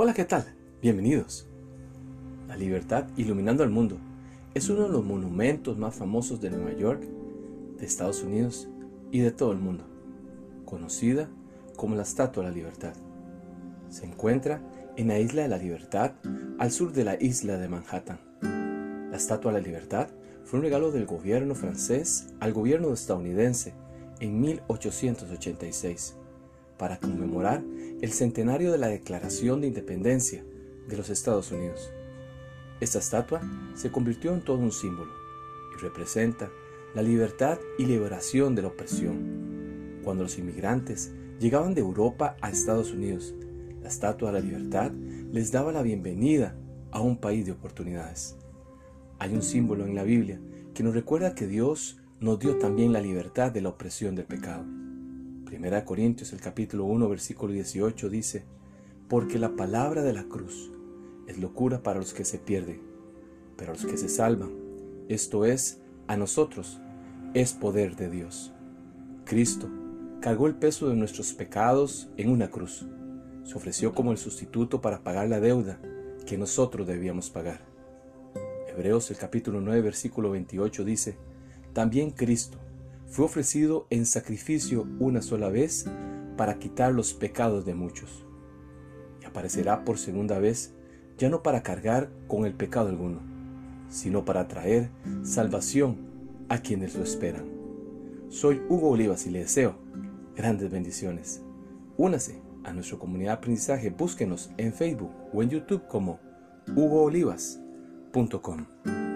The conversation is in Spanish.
Hola, ¿qué tal? Bienvenidos. La libertad iluminando el mundo es uno de los monumentos más famosos de Nueva York, de Estados Unidos y de todo el mundo, conocida como la Estatua de la Libertad. Se encuentra en la Isla de la Libertad, al sur de la isla de Manhattan. La Estatua de la Libertad fue un regalo del gobierno francés al gobierno estadounidense en 1886 para conmemorar el centenario de la Declaración de Independencia de los Estados Unidos. Esta estatua se convirtió en todo un símbolo y representa la libertad y liberación de la opresión. Cuando los inmigrantes llegaban de Europa a Estados Unidos, la Estatua de la Libertad les daba la bienvenida a un país de oportunidades. Hay un símbolo en la Biblia que nos recuerda que Dios nos dio también la libertad de la opresión del pecado. Primera Corintios el capítulo 1 versículo 18 dice, porque la palabra de la cruz es locura para los que se pierden, pero los que se salvan, esto es, a nosotros, es poder de Dios. Cristo cargó el peso de nuestros pecados en una cruz. Se ofreció como el sustituto para pagar la deuda que nosotros debíamos pagar. Hebreos el capítulo 9 versículo 28 dice, también Cristo fue ofrecido en sacrificio una sola vez para quitar los pecados de muchos. Y aparecerá por segunda vez, ya no para cargar con el pecado alguno, sino para traer salvación a quienes lo esperan. Soy Hugo Olivas y le deseo grandes bendiciones. Únase a nuestra comunidad de aprendizaje, búsquenos en Facebook o en YouTube como hugoolivas.com.